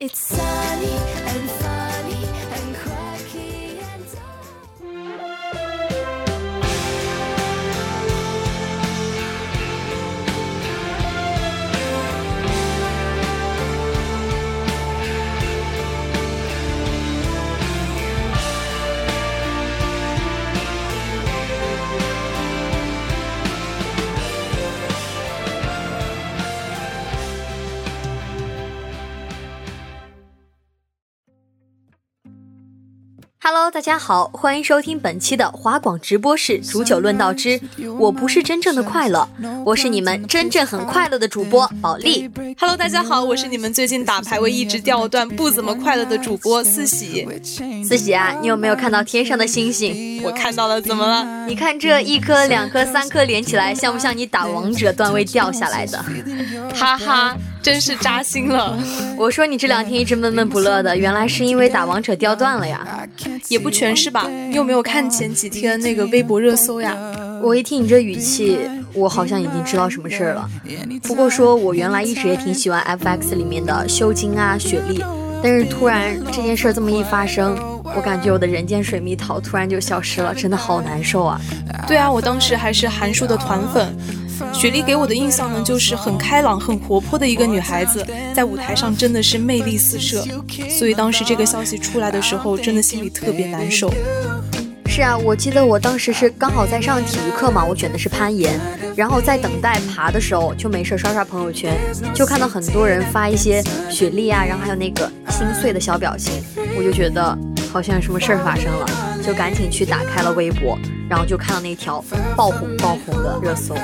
It's Hello，大家好，欢迎收听本期的华广直播室煮酒论道之我不是真正的快乐，我是你们真正很快乐的主播保利。Hello，大家好，我是你们最近打排位一直掉段不怎么快乐的主播四喜。四喜啊，你有没有看到天上的星星？我看到了，怎么了？你看这一颗、两颗、三颗连起来，像不像你打王者段位掉下来的？哈哈。真是扎心了！我说你这两天一直闷闷不乐的，原来是因为打王者掉段了呀？也不全是吧？你有没有看前几天那个微博热搜呀？我一听你这语气，我好像已经知道什么事儿了。不过说我原来一直也挺喜欢 FX 里面的修金啊、雪莉，但是突然这件事这么一发生，我感觉我的人间水蜜桃突然就消失了，真的好难受啊！对啊，我当时还是韩束的团粉。雪莉给我的印象呢，就是很开朗、很活泼的一个女孩子，在舞台上真的是魅力四射。所以当时这个消息出来的时候，真的心里特别难受。是啊，我记得我当时是刚好在上体育课嘛，我选的是攀岩，然后在等待爬的时候，就没事刷刷朋友圈，就看到很多人发一些雪莉啊，然后还有那个心碎的小表情，我就觉得好像有什么事儿发生了，就赶紧去打开了微博，然后就看到那条爆红爆红的热搜。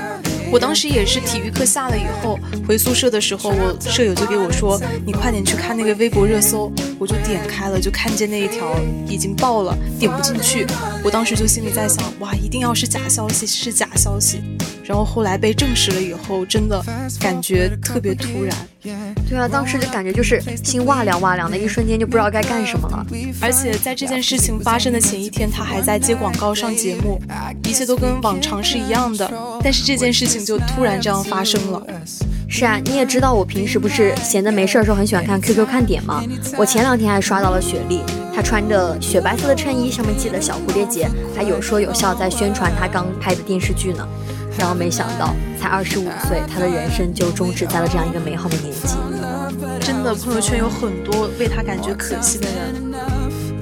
我当时也是体育课下了以后回宿舍的时候，我舍友就给我说：“你快点去看那个微博热搜。”我就点开了，就看见那一条已经爆了，点不进去。我当时就心里在想：“哇，一定要是假消息，是假消息。”然后后来被证实了以后，真的感觉特别突然。对啊，当时就感觉就是心哇凉哇凉的，一瞬间就不知道该干什么了。而且在这件事情发生的前一天，他还在接广告上节目，一切都跟往常是一样的。但是这件事情就突然这样发生了。是啊，你也知道我平时不是闲的没事的时候很喜欢看 QQ 看点吗？我前两天还刷到了雪莉，她穿着雪白色的衬衣，上面系了小蝴蝶结，还有说有笑在宣传她刚拍的电视剧呢。然后没想到，才二十五岁，他的人生就终止在了这样一个美好的年纪。真的，朋友圈有很多为他感觉可惜的人。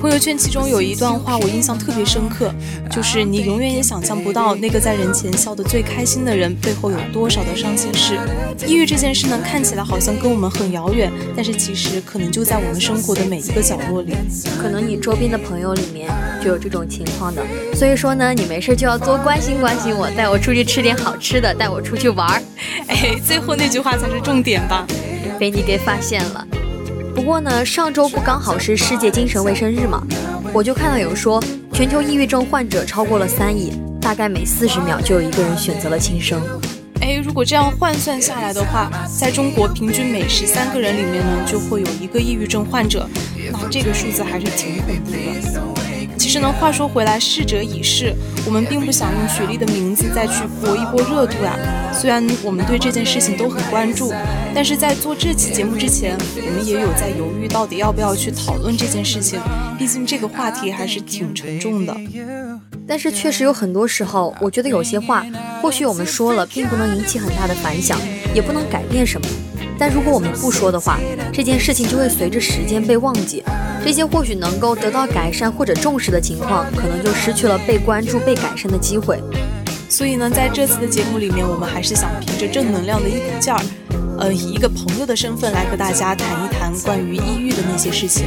朋友圈其中有一段话我印象特别深刻，就是你永远也想象不到那个在人前笑得最开心的人背后有多少的伤心事。抑郁这件事呢，看起来好像跟我们很遥远，但是其实可能就在我们生活的每一个角落里。可能你周边的朋友里面就有这种情况的，所以说呢，你没事就要多关心关心我，带我出去吃点好吃的，带我出去玩儿。哎，最后那句话才是重点吧？被你给发现了。不过呢，上周不刚好是世界精神卫生日吗？我就看到有说，全球抑郁症患者超过了三亿，大概每四十秒就有一个人选择了轻生。哎，如果这样换算下来的话，在中国平均每十三个人里面呢，就会有一个抑郁症患者，那这个数字还是挺恐怖的。其实呢，话说回来，逝者已逝，我们并不想用雪莉的名字再去博一波热度呀。虽然我们对这件事情都很关注，但是在做这期节目之前，我们也有在犹豫到底要不要去讨论这件事情。毕竟这个话题还是挺沉重的。但是确实有很多时候，我觉得有些话，或许我们说了，并不能引起很大的反响，也不能改变什么。但如果我们不说的话，这件事情就会随着时间被忘记。这些或许能够得到改善或者重视的情况，可能就失去了被关注、被改善的机会。所以呢，在这次的节目里面，我们还是想凭着正能量的一股劲儿，呃，以一个朋友的身份来和大家谈一谈关于抑郁的那些事情。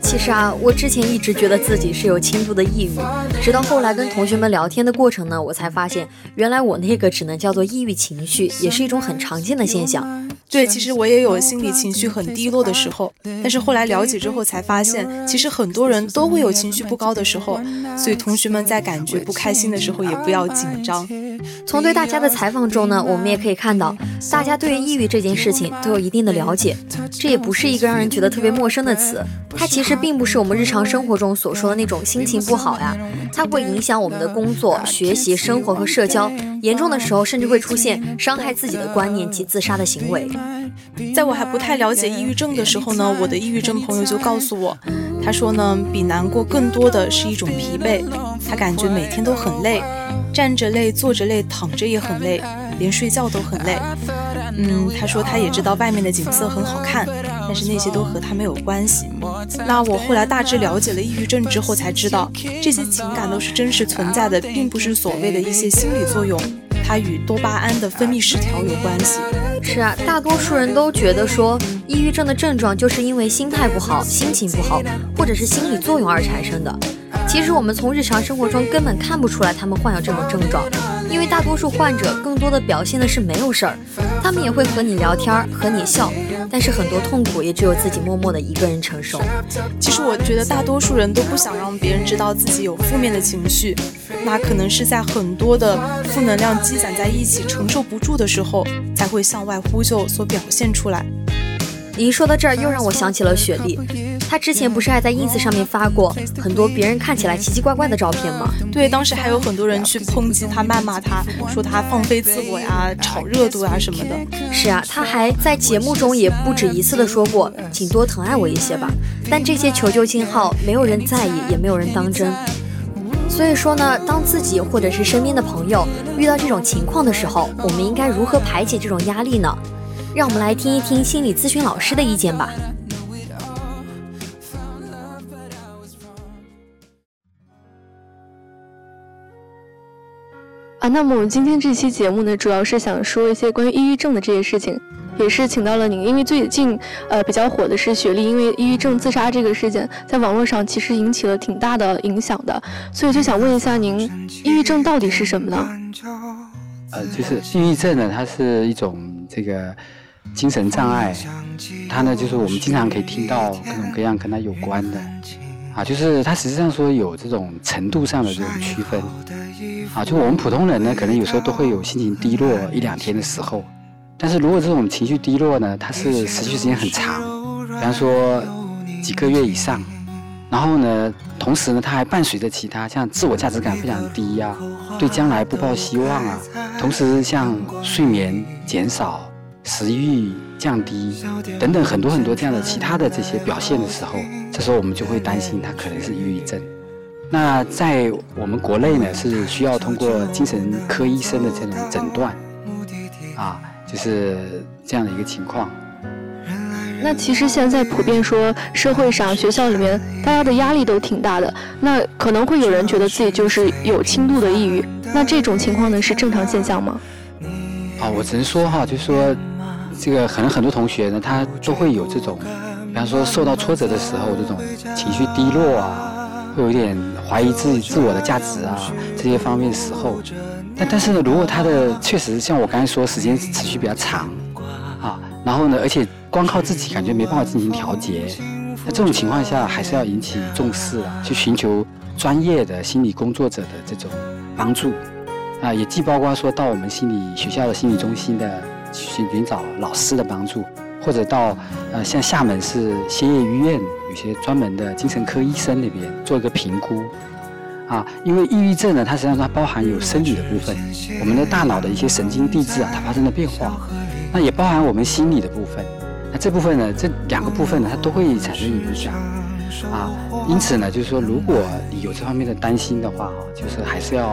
其实啊，我之前一直觉得自己是有轻度的抑郁，直到后来跟同学们聊天的过程呢，我才发现，原来我那个只能叫做抑郁情绪，也是一种很常见的现象。对，其实我也有心理情绪很低落的时候，但是后来了解之后才发现，其实很多人都会有情绪不高的时候，所以同学们在感觉不开心的时候也不要紧张。从对大家的采访中呢，我们也可以看到，大家对于抑郁这件事情都有一定的了解，这也不是一个让人觉得特别陌生的词，它其实。并不是我们日常生活中所说的那种心情不好呀，它会影响我们的工作、学习、生活和社交，严重的时候甚至会出现伤害自己的观念及自杀的行为。在我还不太了解抑郁症的时候呢，我的抑郁症朋友就告诉我，他说呢，比难过更多的是一种疲惫，他感觉每天都很累，站着累、坐着累、躺着也很累，连睡觉都很累。嗯，他说他也知道外面的景色很好看，但是那些都和他没有关系。那我后来大致了解了抑郁症之后，才知道这些情感都是真实存在的，并不是所谓的一些心理作用，它与多巴胺的分泌失调有关系。是啊，大多数人都觉得说，抑郁症的症状就是因为心态不好、心情不好，或者是心理作用而产生的。其实我们从日常生活中根本看不出来他们患有这种症状，因为大多数患者更多的表现的是没有事儿，他们也会和你聊天，和你笑，但是很多痛苦也只有自己默默的一个人承受。其实我觉得大多数人都不想让别人知道自己有负面的情绪，那可能是在很多的负能量积攒在一起承受不住的时候，才会向外呼救所表现出来。你一说到这儿，又让我想起了雪莉。她之前不是还在 ins 上面发过很多别人看起来奇奇怪怪的照片吗？对，当时还有很多人去抨击她、谩骂她，说她放飞自我呀、炒热度啊什么的。是啊，她还在节目中也不止一次的说过，请多疼爱我一些吧。但这些求救信号，没有人在意，也没有人当真。所以说呢，当自己或者是身边的朋友遇到这种情况的时候，我们应该如何排解这种压力呢？让我们来听一听心理咨询老师的意见吧。啊，那么我们今天这期节目呢，主要是想说一些关于抑郁症的这些事情，也是请到了您，因为最近呃比较火的是雪莉因为抑郁症自杀这个事件，在网络上其实引起了挺大的影响的，所以就想问一下您，抑郁症到底是什么呢？呃，就是抑郁症呢，它是一种这个。精神障碍，它呢就是我们经常可以听到各种各样跟它有关的，啊，就是它实际上说有这种程度上的这种区分，啊，就我们普通人呢，可能有时候都会有心情低落一两天的时候，但是如果这种情绪低落呢，它是持续时间很长，比方说几个月以上，然后呢，同时呢，它还伴随着其他像自我价值感非常低呀，对将来不抱希望啊，同时像睡眠减少。食欲降低等等很多很多这样的其他的这些表现的时候，这时候我们就会担心他可能是抑郁症。那在我们国内呢，是需要通过精神科医生的这种诊断，啊，就是这样的一个情况。那其实现在普遍说，社会上、学校里面，大家的压力都挺大的。那可能会有人觉得自己就是有轻度的抑郁，那这种情况呢，是正常现象吗？啊，我只能说哈，就是说。这个可能很多同学呢，他都会有这种，比方说受到挫折的时候，这种情绪低落啊，会有一点怀疑自己自我的价值啊这些方面的时候。但但是呢，如果他的确实像我刚才说，时间持续比较长啊，然后呢，而且光靠自己感觉没办法进行调节，那这种情况下还是要引起重视啊，去寻求专业的心理工作者的这种帮助啊，也既包括说到我们心理学校的心理中心的。去寻找老师的帮助，或者到呃像厦门市歇业医院，有些专门的精神科医生那边做一个评估。啊，因为抑郁症呢，它实际上它包含有生理的部分，我们的大脑的一些神经递质啊，它发生了变化，那也包含我们心理的部分。那这部分呢，这两个部分呢，它都会产生影响。啊，因此呢，就是说，如果你有这方面的担心的话，哈，就是还是要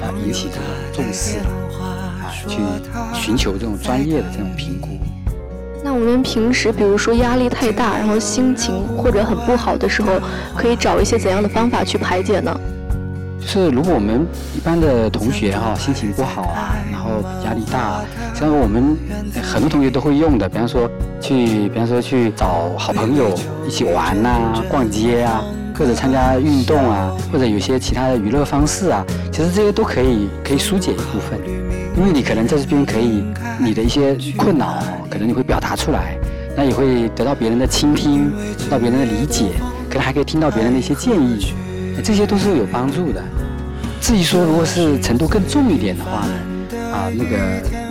呃引起这种重视，啊，去寻求这种专业的这种评估。那我们平时，比如说压力太大，然后心情或者很不好的时候，可以找一些怎样的方法去排解呢？就是如果我们一般的同学哈，心情不好啊，然后压力大，像我们很多同学都会用的，比方说去，比方说去找好朋友一起玩呐，逛街啊，或者参加运动啊，或者有些其他的娱乐方式啊，其实这些都可以可以疏解一部分，因为你可能在这边可以你的一些困扰，可能你会表达出来，那也会得到别人的倾听，得到别人的理解，可能还可以听到别人的一些建议。这些都是有帮助的。至于说，如果是程度更重一点的话呢，啊，那个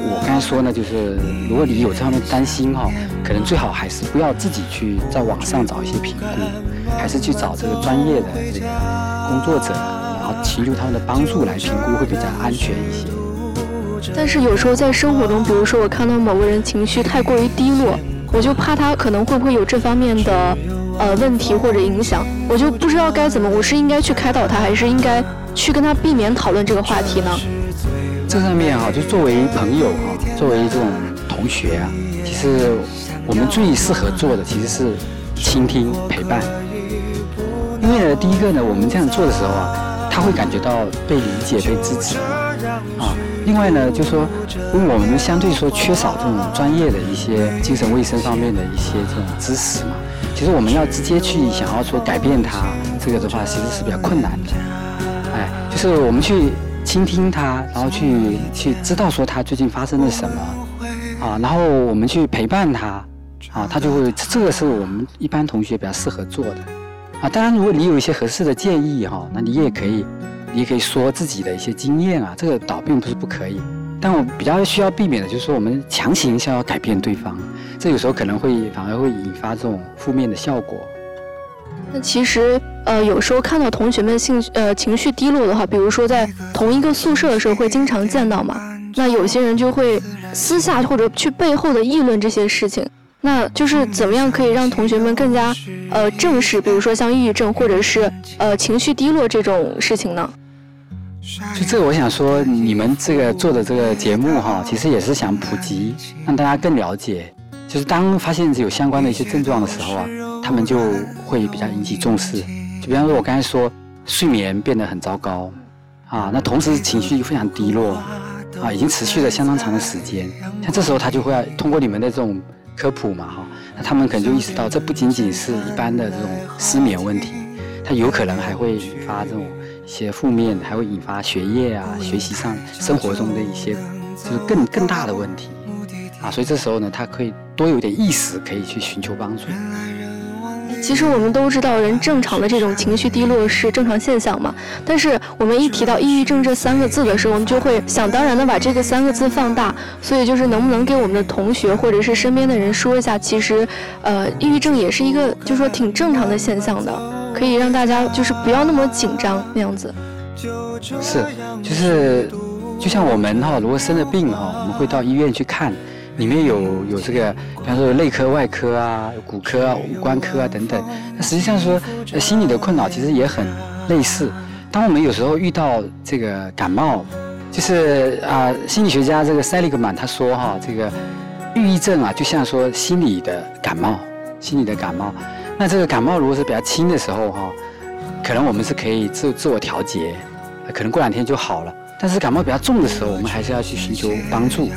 我刚才说呢，就是如果你有这样的担心哈，可能最好还是不要自己去在网上找一些评估，还是去找这个专业的这个工作者，然后寻求他们的帮助来评估会比较安全一些。但是有时候在生活中，比如说我看到某个人情绪太过于低落，我就怕他可能会不会有这方面的。呃，问题或者影响，我就不知道该怎么。我是应该去开导他，还是应该去跟他避免讨论这个话题呢？这上面哈，就作为朋友哈，作为这种同学啊，其实我们最适合做的其实是倾听陪伴。因为呢，第一个呢，我们这样做的时候啊，他会感觉到被理解、被支持啊。另外呢，就说因为我们相对说缺少这种专业的一些精神卫生方面的一些这种知识嘛。其实我们要直接去想要说改变他，这个的话其实是比较困难的。哎，就是我们去倾听他，然后去去知道说他最近发生了什么，啊，然后我们去陪伴他，啊，他就会这个是我们一般同学比较适合做的。啊，当然如果你有一些合适的建议哈，那你也可以，你也可以说自己的一些经验啊，这个倒并不是不可以。但我比较需要避免的就是说我们强行想要改变对方。这有时候可能会反而会引发这种负面的效果。那其实，呃，有时候看到同学们性呃情绪低落的话，比如说在同一个宿舍的时候会经常见到嘛。那有些人就会私下或者去背后的议论这些事情。那就是怎么样可以让同学们更加呃正视，比如说像抑郁症或者是呃情绪低落这种事情呢？就这个，我想说，你们这个做的这个节目哈，其实也是想普及，让大家更了解。就是当发现有相关的一些症状的时候啊，他们就会比较引起重视。就比方说，我刚才说睡眠变得很糟糕，啊，那同时情绪非常低落，啊，已经持续了相当长的时间。像这时候他就会通过你们的这种科普嘛，哈，那他们可能就意识到，这不仅仅是一般的这种失眠问题，他有可能还会引发这种一些负面，还会引发学业啊、学习上、生活中的一些就是更更大的问题。啊，所以这时候呢，他可以多有点意识，可以去寻求帮助。其实我们都知道，人正常的这种情绪低落是正常现象嘛。但是我们一提到抑郁症这三个字的时候，我们就会想当然的把这个三个字放大。所以就是能不能给我们的同学或者是身边的人说一下，其实，呃，抑郁症也是一个，就是说挺正常的现象的，可以让大家就是不要那么紧张那样子。是，就是就像我们哈，如果生了病哈，我们会到医院去看。里面有有这个，比方说内科、外科啊，骨科啊、五官科啊等等。那实际上说，心理的困扰其实也很类似。当我们有时候遇到这个感冒，就是啊，心理学家这个塞利格曼他说哈，这个抑郁症啊，就像说心理的感冒，心理的感冒。那这个感冒如果是比较轻的时候哈，可能我们是可以自自我调节，可能过两天就好了。但是感冒比较重的时候，我们还是要去寻求帮助。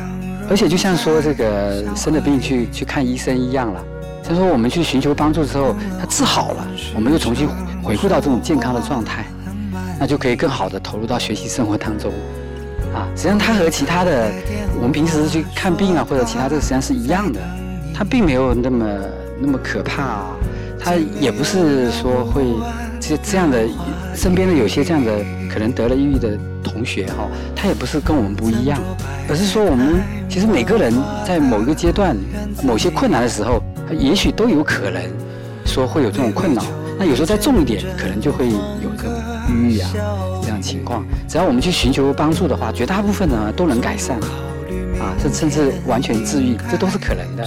而且就像说这个生了病去去看医生一样了，就说我们去寻求帮助之后，他治好了，我们又重新回复到这种健康的状态，那就可以更好的投入到学习生活当中，啊，实际上它和其他的我们平时去看病啊或者其他这个实际上是一样的，它并没有那么那么可怕啊，他也不是说会这这样的身边的有些这样的可能得了抑郁的同学哈，他也不是跟我们不一样，而是说我们其实每个人在某一个阶段、某些困难的时候，也许都有可能说会有这种困扰。那有时候再重一点，可能就会有这种抑郁啊这样情况。只要我们去寻求帮助的话，绝大部分呢都能改善啊，甚甚至完全治愈，这都是可能的。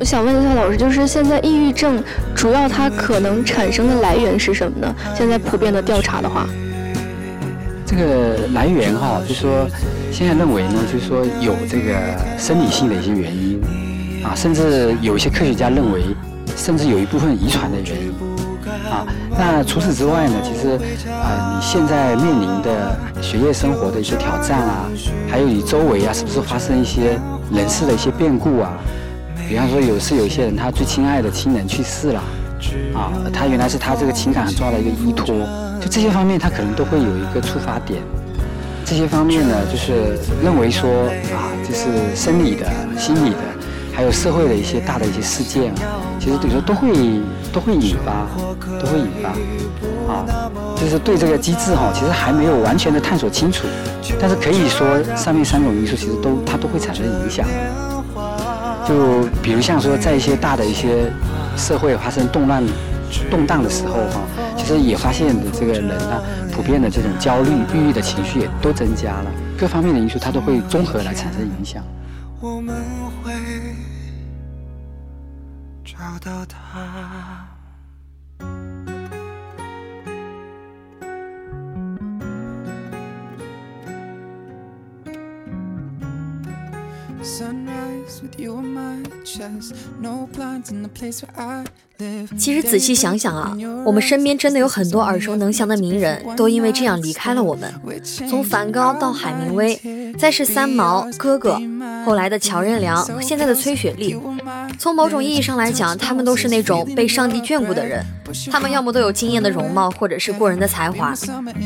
我想问一下老师，就是现在抑郁症主要它可能产生的来源是什么呢？现在普遍的调查的话，这个来源哈，就说现在认为呢，就是说有这个生理性的一些原因啊，甚至有一些科学家认为，甚至有一部分遗传的原因啊。那除此之外呢，其实啊，你现在面临的学业生活的一些挑战啊，还有你周围啊，是不是发生一些人事的一些变故啊？比方说，有是有些人他最亲爱的亲人去世了，啊，他原来是他这个情感很重要的一个依托，就这些方面他可能都会有一个触发点。这些方面呢，就是认为说啊，就是生理的、心理的，还有社会的一些大的一些事件，其实等于说都会都会引发，都会引发，啊，就是对这个机制哈，其实还没有完全的探索清楚，但是可以说上面三种因素其实都它都会产生影响。就比如像说，在一些大的一些社会发生动乱、动荡的时候，哈，其实也发现的这个人呢，普遍的这种焦虑、抑郁的情绪也都增加了，各方面的因素它都会综合来产生影响。我们会找到他。其实仔细想想啊，我们身边真的有很多耳熟能详的名人，都因为这样离开了我们。从梵高到海明威，再是三毛、哥哥，后来的乔任梁，现在的崔雪莉。从某种意义上来讲，他们都是那种被上帝眷顾的人。他们要么都有惊艳的容貌，或者是过人的才华。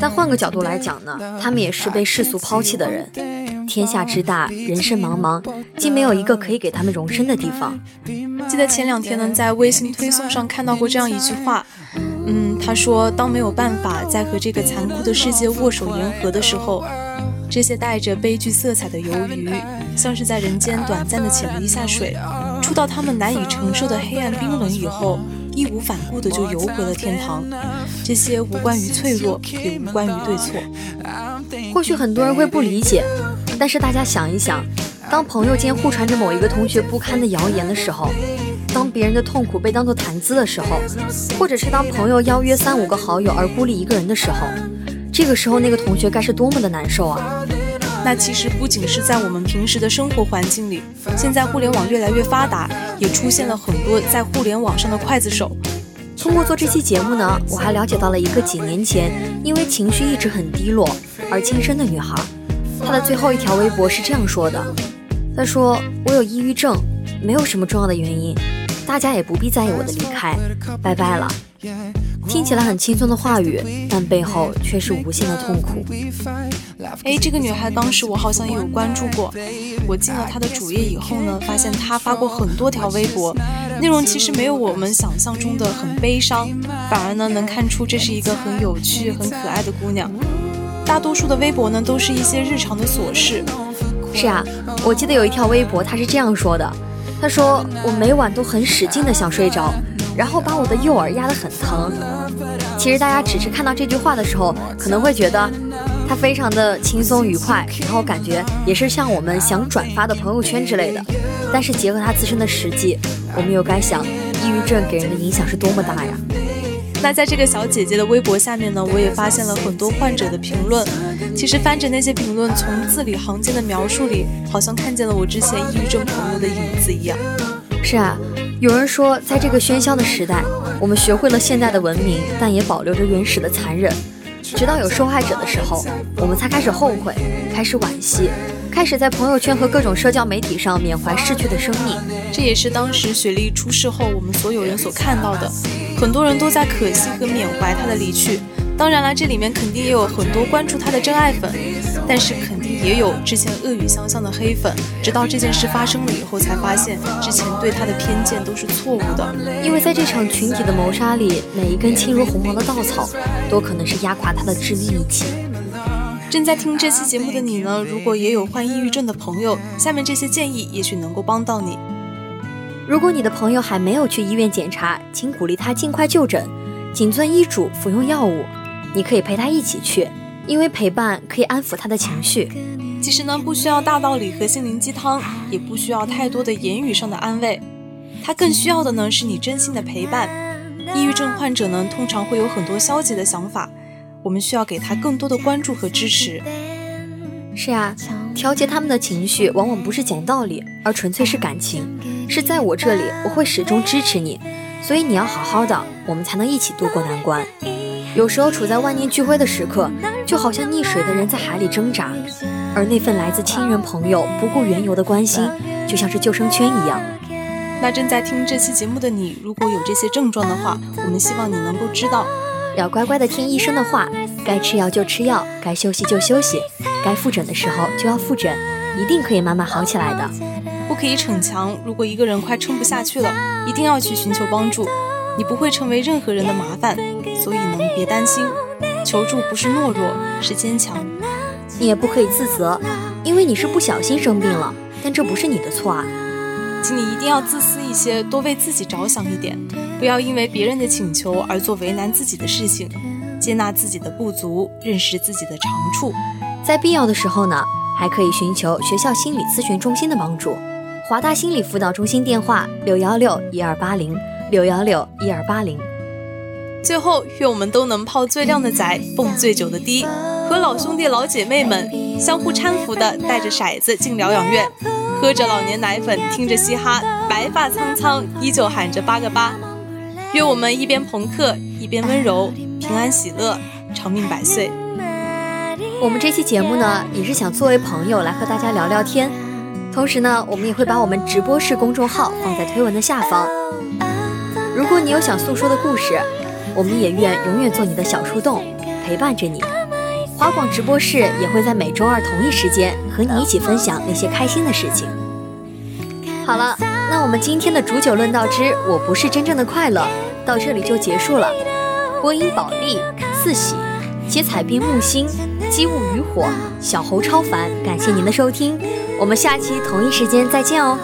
但换个角度来讲呢，他们也是被世俗抛弃的人。天下之大，人生茫茫，竟没有一个可以给他们容身的地方。记得前两天呢，在微信推送上看到过这样一句话，嗯，他说：“当没有办法再和这个残酷的世界握手言和的时候，这些带着悲剧色彩的鱿鱼，像是在人间短暂的潜了一下水，触到他们难以承受的黑暗冰冷以后，义无反顾的就游回了天堂。这些无关于脆弱，也无关于对错。或许很多人会不理解。”但是大家想一想，当朋友间互传着某一个同学不堪的谣言的时候，当别人的痛苦被当做谈资的时候，或者是当朋友邀约三五个好友而孤立一个人的时候，这个时候那个同学该是多么的难受啊！那其实不仅是在我们平时的生活环境里，现在互联网越来越发达，也出现了很多在互联网上的刽子手。通过做这期节目呢，我还了解到了一个几年前因为情绪一直很低落而轻生的女孩。他的最后一条微博是这样说的：“他说我有抑郁症，没有什么重要的原因，大家也不必在意我的离开，拜拜了。”听起来很轻松的话语，但背后却是无限的痛苦。哎，这个女孩当时我好像也有关注过。我进了她的主页以后呢，发现她发过很多条微博，内容其实没有我们想象中的很悲伤，反而呢能看出这是一个很有趣、很可爱的姑娘。大多数的微博呢，都是一些日常的琐事。是啊，我记得有一条微博，他是这样说的：“他说我每晚都很使劲的想睡着，然后把我的右耳压得很疼。”其实大家只是看到这句话的时候，可能会觉得他非常的轻松愉快，然后感觉也是像我们想转发的朋友圈之类的。但是结合他自身的实际，我们又该想，抑郁症给人的影响是多么大呀。那在这个小姐姐的微博下面呢，我也发现了很多患者的评论。其实翻着那些评论，从字里行间的描述里，好像看见了我之前抑郁症朋友的影子一样。是啊，有人说，在这个喧嚣的时代，我们学会了现代的文明，但也保留着原始的残忍。直到有受害者的时候，我们才开始后悔，开始惋惜。开始在朋友圈和各种社交媒体上缅怀逝去的生命，这也是当时雪莉出事后我们所有人所看到的。很多人都在可惜和缅怀他的离去。当然了，这里面肯定也有很多关注他的真爱粉，但是肯定也有之前恶语相向的黑粉。直到这件事发生了以后，才发现之前对他的偏见都是错误的。因为在这场群体的谋杀里，每一根轻如鸿毛的稻草，都可能是压垮他的致命一击。正在听这期节目的你呢，如果也有患抑郁症的朋友，下面这些建议也许能够帮到你。如果你的朋友还没有去医院检查，请鼓励他尽快就诊，谨遵医嘱服用药物。你可以陪他一起去，因为陪伴可以安抚他的情绪。其实呢，不需要大道理和心灵鸡汤，也不需要太多的言语上的安慰，他更需要的呢是你真心的陪伴。抑郁症患者呢，通常会有很多消极的想法，我们需要给他更多的关注和支持。是啊，调节他们的情绪往往不是讲道理，而纯粹是感情。是在我这里，我会始终支持你，所以你要好好的，我们才能一起度过难关。有时候处在万念俱灰的时刻，就好像溺水的人在海里挣扎，而那份来自亲人朋友不顾缘由的关心，就像是救生圈一样。那正在听这期节目的你，如果有这些症状的话，我们希望你能够知道，要乖乖的听医生的话，该吃药就吃药，该休息就休息，该复诊的时候就要复诊，一定可以慢慢好起来的。不可以逞强，如果一个人快撑不下去了，一定要去寻求帮助。你不会成为任何人的麻烦，所以呢，别担心，求助不是懦弱，是坚强。你也不可以自责，因为你是不小心生病了，但这不是你的错啊。请你一定要自私一些，多为自己着想一点，不要因为别人的请求而做为难自己的事情，接纳自己的不足，认识自己的长处。在必要的时候呢，还可以寻求学校心理咨询中心的帮助。华大心理辅导中心电话：六幺六一二八零。六幺六一二八零。最后，愿我们都能泡最靓的仔，蹦最久的迪，和老兄弟老姐妹们相互搀扶的带着骰子进疗养院，喝着老年奶粉，听着嘻哈，白发苍苍，依旧喊着八个八。愿我们一边朋克一边温柔，平安喜乐，长命百岁。我们这期节目呢，也是想作为朋友来和大家聊聊天，同时呢，我们也会把我们直播室公众号放在推文的下方。如果你有想诉说的故事，我们也愿永远做你的小树洞，陪伴着你。华广直播室也会在每周二同一时间和你一起分享那些开心的事情。好了，那我们今天的煮酒论道之我不是真正的快乐到这里就结束了。播音宝莉、四喜、接彩冰木星、机务渔火、小猴超凡，感谢您的收听，我们下期同一时间再见哦。